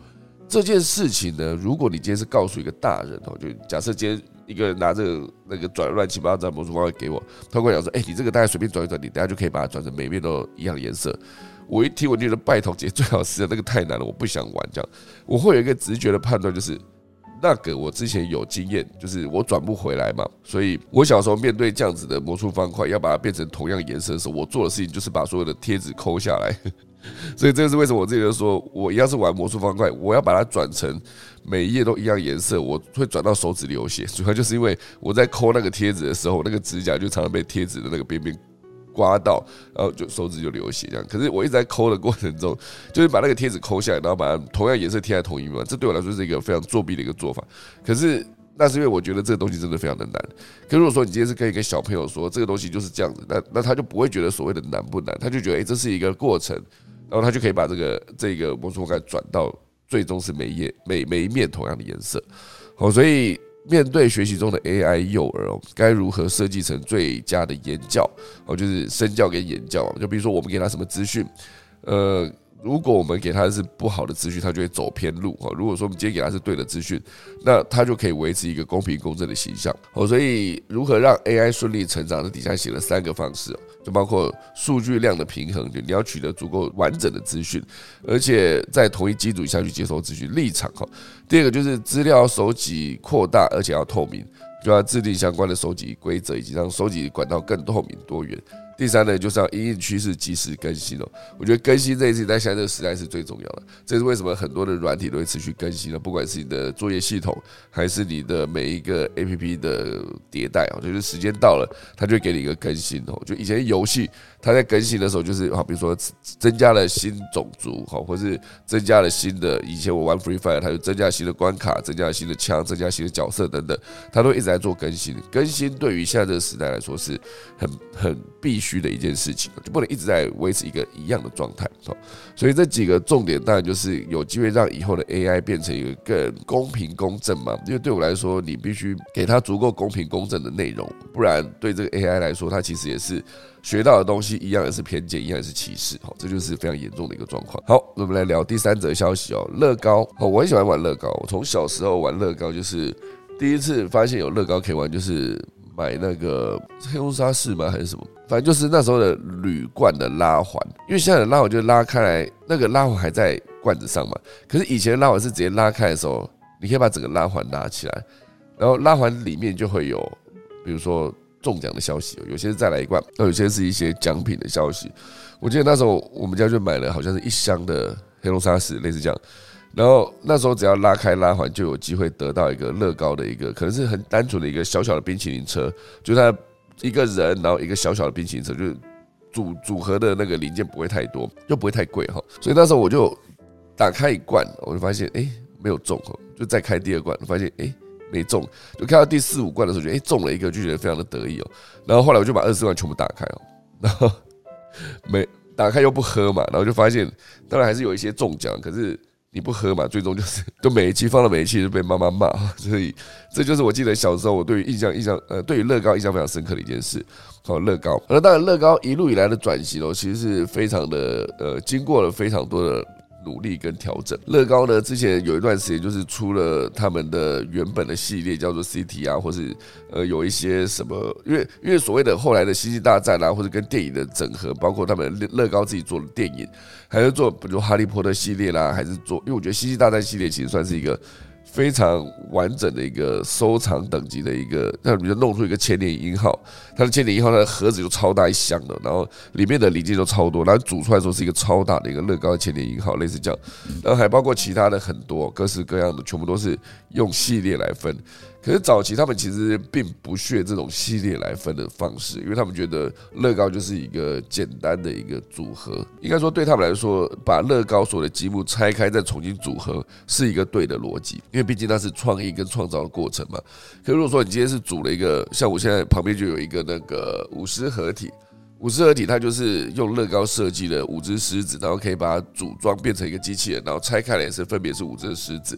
这件事情呢，如果你今天是告诉一个大人哦，就假设今天一个人拿这个那个转乱七八糟魔术方块给我，他跟我讲说：“哎，你这个大概随便转一转，你等下就可以把它转成每面都一样颜色。”我一听，我就觉得拜托姐最好是那个太难了，我不想玩这样。我会有一个直觉的判断，就是那个我之前有经验，就是我转不回来嘛。所以我小时候面对这样子的魔术方块，要把它变成同样颜色的时候，我做的事情就是把所有的贴纸抠下来。[LAUGHS] 所以这个是为什么我自己就说，我一样是玩魔术方块，我要把它转成每一页都一样颜色，我会转到手指流血。主要就是因为我在抠那个贴纸的时候，那个指甲就常常被贴纸的那个边边刮到，然后就手指就流血这样。可是我一直在抠的过程中，就是把那个贴纸抠下来，然后把它同样颜色贴在同一面，这对我来说是一个非常作弊的一个做法。可是那是因为我觉得这个东西真的非常的难。可如果说你今天是可以跟小朋友说这个东西就是这样子，那那他就不会觉得所谓的难不难，他就觉得哎，这是一个过程。然后他就可以把这个这个魔术方块转到最终是每页每每一面同样的颜色，好，所以面对学习中的 AI 幼儿哦，该如何设计成最佳的言教哦，就是身教跟言教，就比如说我们给他什么资讯，呃。如果我们给他是不好的资讯，他就会走偏路啊。如果说我们今天给他是对的资讯，那他就可以维持一个公平公正的形象哦。所以，如何让 AI 顺利成长？这底下写了三个方式，就包括数据量的平衡，就你要取得足够完整的资讯，而且在同一基础下去接收资讯立场哈。第二个就是资料收集扩大，而且要透明，就要制定相关的收集规则，以及让收集管道更透明多元。第三呢，就是要因应趋势及时更新哦。我觉得更新这一次在现在这个时代是最重要的。这是为什么很多的软体都会持续更新呢，不管是你的作业系统，还是你的每一个 A P P 的迭代哦，就是时间到了，它就给你一个更新哦。就以前游戏它在更新的时候，就是好，比如说增加了新种族哈，或是增加了新的，以前我玩 Free Fire，它就增加了新的关卡，增加了新的枪，增加了新的角色等等，它都一直在做更新。更新对于现在这个时代来说是很很必。虚的一件事情，就不能一直在维持一个一样的状态，所以这几个重点当然就是有机会让以后的 AI 变成一个更公平公正嘛。因为对我来说，你必须给它足够公平公正的内容，不然对这个 AI 来说，它其实也是学到的东西一样也是偏见，一样也是歧视，哈，这就是非常严重的一个状况。好，我们来聊第三则消息哦，乐高，我很喜欢玩乐高，我从小时候玩乐高就是第一次发现有乐高可以玩，就是买那个黑龙沙士吗？还是什么？反正就是那时候的铝罐的拉环，因为现在的拉环就拉开来，那个拉环还在罐子上嘛。可是以前拉环是直接拉开的时候，你可以把整个拉环拿起来，然后拉环里面就会有，比如说中奖的消息，有些是再来一罐，那有些是一些奖品的消息。我记得那时候我们家就买了好像是一箱的黑龙沙士，类似这样。然后那时候只要拉开拉环，就有机会得到一个乐高的一个，可能是很单纯的一个小小的冰淇淋车，就它。一个人，然后一个小小的冰淇淋车，就组组合的那个零件不会太多，又不会太贵哈。所以那时候我就打开一罐，我就发现哎没有中哦，就再开第二罐，发现哎没中，就看到第四五罐的时候，觉得哎中了一个，就觉得非常的得意哦。然后后来我就把二十罐全部打开哦，然后 [LAUGHS] 没打开又不喝嘛，然后就发现当然还是有一些中奖，可是。你不喝嘛，最终就是 [LAUGHS] 都每一期放到每一期就被妈妈骂，[LAUGHS] 所以这就是我记得小时候我对于印象印象呃对于乐高印象非常深刻的一件事。好，乐高，那当然乐高一路以来的转型哦，其实是非常的呃，经过了非常多的。努力跟调整，乐高呢之前有一段时间就是出了他们的原本的系列，叫做 CT 啊，或是呃有一些什么，因为因为所谓的后来的星际大战啊，或者跟电影的整合，包括他们乐乐高自己做的电影，还是做比如哈利波特系列啦，还是做，因为我觉得星际大战系列其实算是一个。非常完整的一个收藏等级的一个，那比如弄出一个千年银号，它的千年银号它的盒子就超大一箱的，然后里面的零件都超多，然后煮出来的时候是一个超大的一个乐高的千年银号，类似这样，然后还包括其他的很多各式各样的，全部都是用系列来分。可是早期他们其实并不屑这种系列来分的方式，因为他们觉得乐高就是一个简单的一个组合，应该说对他们来说，把乐高所有的积木拆开再重新组合是一个对的逻辑，因为毕竟那是创意跟创造的过程嘛。可如果说你今天是组了一个，像我现在旁边就有一个那个五狮合体，五狮合体它就是用乐高设计的五只狮子，然后可以把它组装变成一个机器人，然后拆开来也是分别是五只狮子，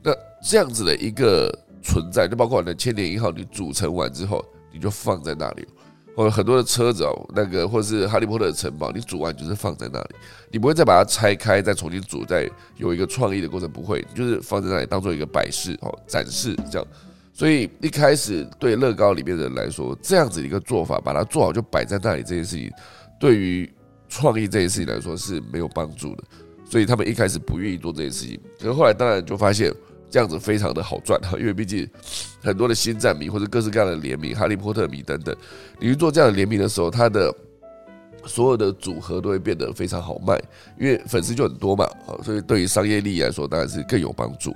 那这样子的一个。存在就包括你的千年一号，你组成完之后，你就放在那里，或者很多的车子哦，那个或者是哈利波特的城堡，你组完就是放在那里，你不会再把它拆开，再重新组，再有一个创意的过程，不会，就是放在那里当做一个摆饰哦，展示这样。所以一开始对乐高里面的人来说，这样子一个做法，把它做好就摆在那里这件事情，对于创意这件事情来说是没有帮助的，所以他们一开始不愿意做这件事情，可是后来当然就发现。这样子非常的好赚哈，[LAUGHS] 因为毕竟很多的星战迷或者各式各样的联名、哈利波特迷等等，你去做这样的联名的时候，它的所有的组合都会变得非常好卖，因为粉丝就很多嘛啊，所以对于商业利益来说当然是更有帮助。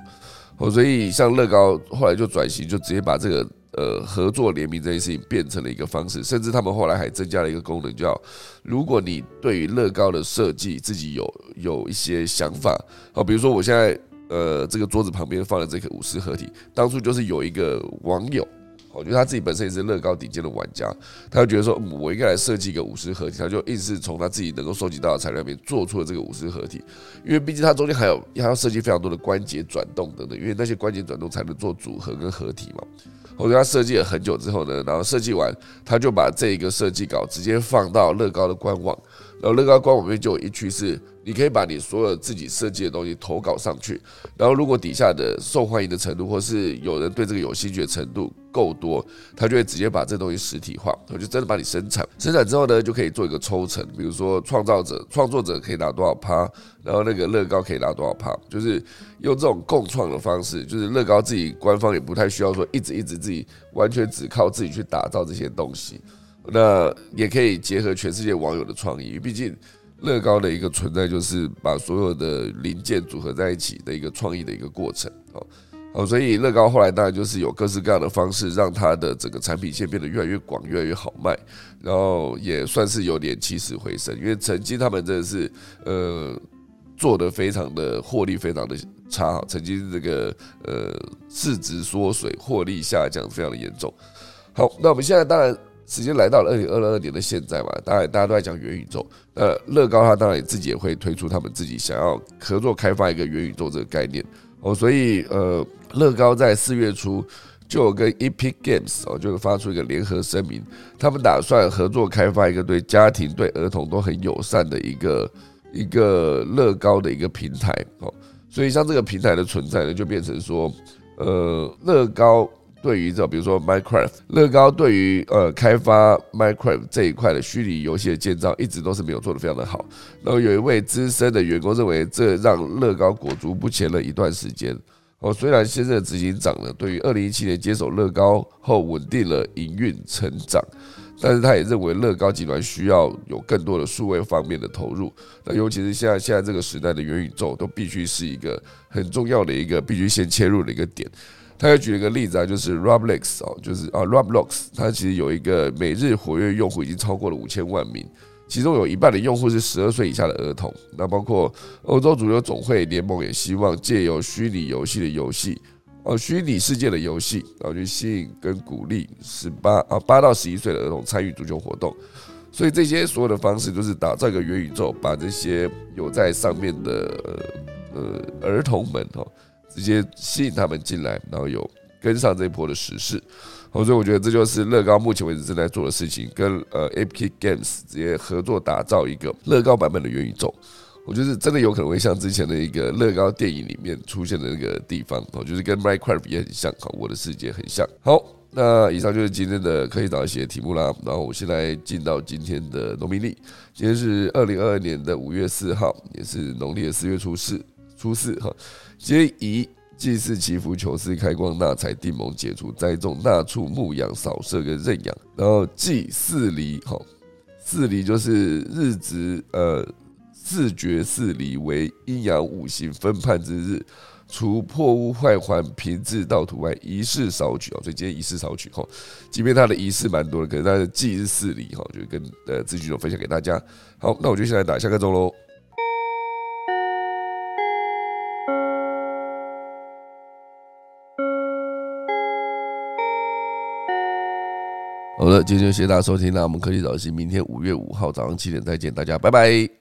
哦，所以像乐高后来就转型，就直接把这个呃合作联名这件事情变成了一个方式，甚至他们后来还增加了一个功能，叫如果你对于乐高的设计自己有有一些想法，好，比如说我现在。呃，这个桌子旁边放的这个五狮合体，当初就是有一个网友，我觉得他自己本身也是乐高顶尖的玩家，他就觉得说，我应该来设计一个五狮合体，他就硬是从他自己能够收集到的材料里面做出了这个五狮合体，因为毕竟它中间还有还要设计非常多的关节转动等等，因为那些关节转动才能做组合跟合体嘛。我觉得他设计了很久之后呢，然后设计完，他就把这一个设计稿直接放到乐高的官网，然后乐高官网面就有一区是。你可以把你所有自己设计的东西投稿上去，然后如果底下的受欢迎的程度，或是有人对这个有兴趣的程度够多，他就会直接把这东西实体化，我就真的把你生产。生产之后呢，就可以做一个抽成，比如说创造者、创作者可以拿多少趴，然后那个乐高可以拿多少趴，就是用这种共创的方式，就是乐高自己官方也不太需要说一直一直自己完全只靠自己去打造这些东西。那也可以结合全世界网友的创意，毕竟乐高的一个存在就是把所有的零件组合在一起的一个创意的一个过程哦。哦，所以乐高后来当然就是有各式各样的方式，让它的整个产品线变得越来越广，越来越好卖，然后也算是有点起死回生。因为曾经他们真的是呃做的非常的获利非常的差，曾经这个呃市值缩水，获利下降非常的严重。好，那我们现在当然时间来到了二零二二年的现在嘛，当然大家都在讲元宇宙，呃，乐高它当然自己也会推出他们自己想要合作开发一个元宇宙这个概念。哦，所以呃，乐高在四月初就有跟 Epic Games 哦，就是发出一个联合声明，他们打算合作开发一个对家庭、对儿童都很友善的一个一个乐高的一个平台哦。所以像这个平台的存在呢，就变成说，呃，乐高对于这比如说 Minecraft，乐高对于呃开发 Minecraft 这一块的虚拟游戏的建造，一直都是没有做的非常的好。然后有一位资深的员工认为，这让乐高裹足不前了一段时间。哦，虽然现在的执行长呢，对于二零一七年接手乐高后稳定了营运成长，但是他也认为乐高集团需要有更多的数位方面的投入。那尤其是现在现在这个时代的元宇宙，都必须是一个很重要的一个必须先切入的一个点。他又举了一个例子啊，就是 Roblox 哦，就是啊 Roblox，它其实有一个每日活跃用户已经超过了五千万名，其中有一半的用户是十二岁以下的儿童。那包括欧洲足球总会联盟也希望借由虚拟游戏的游戏，哦，虚拟世界的游戏，然后去吸引跟鼓励十八啊八到十一岁的儿童参与足球活动。所以这些所有的方式都是打造一个元宇宙，把这些有在上面的呃儿童们哦。直接吸引他们进来，然后有跟上这一波的时事，所以我觉得这就是乐高目前为止正在做的事情，跟呃 Epic Games 直接合作打造一个乐高版本的元宇宙。我觉得真的有可能会像之前的一个乐高电影里面出现的那个地方，哦，就是跟 Minecraft 也很像，我的世界很像。好，那以上就是今天的科技早写题目啦。然后我现在进到今天的农民历，今天是二零二二年的五月四号，也是农历的四月初四，初四哈。皆宜祭祀祈福求事开光纳财定盟解除栽种纳畜牧养扫射跟认养，然后祭四离哈，四离就是日子呃四绝四离为阴阳五行分判之日，除破屋坏环平治道土外，仪式少取哦，所以今天仪式少取哈，即便他的仪式蛮多的，可是他的祭是四离哈，就跟呃资讯总分享给大家。好，那我就先来打下个钟喽。好了，今天就谢谢大家收听，那我们科技早起，明天五月五号早上七点再见，大家拜拜。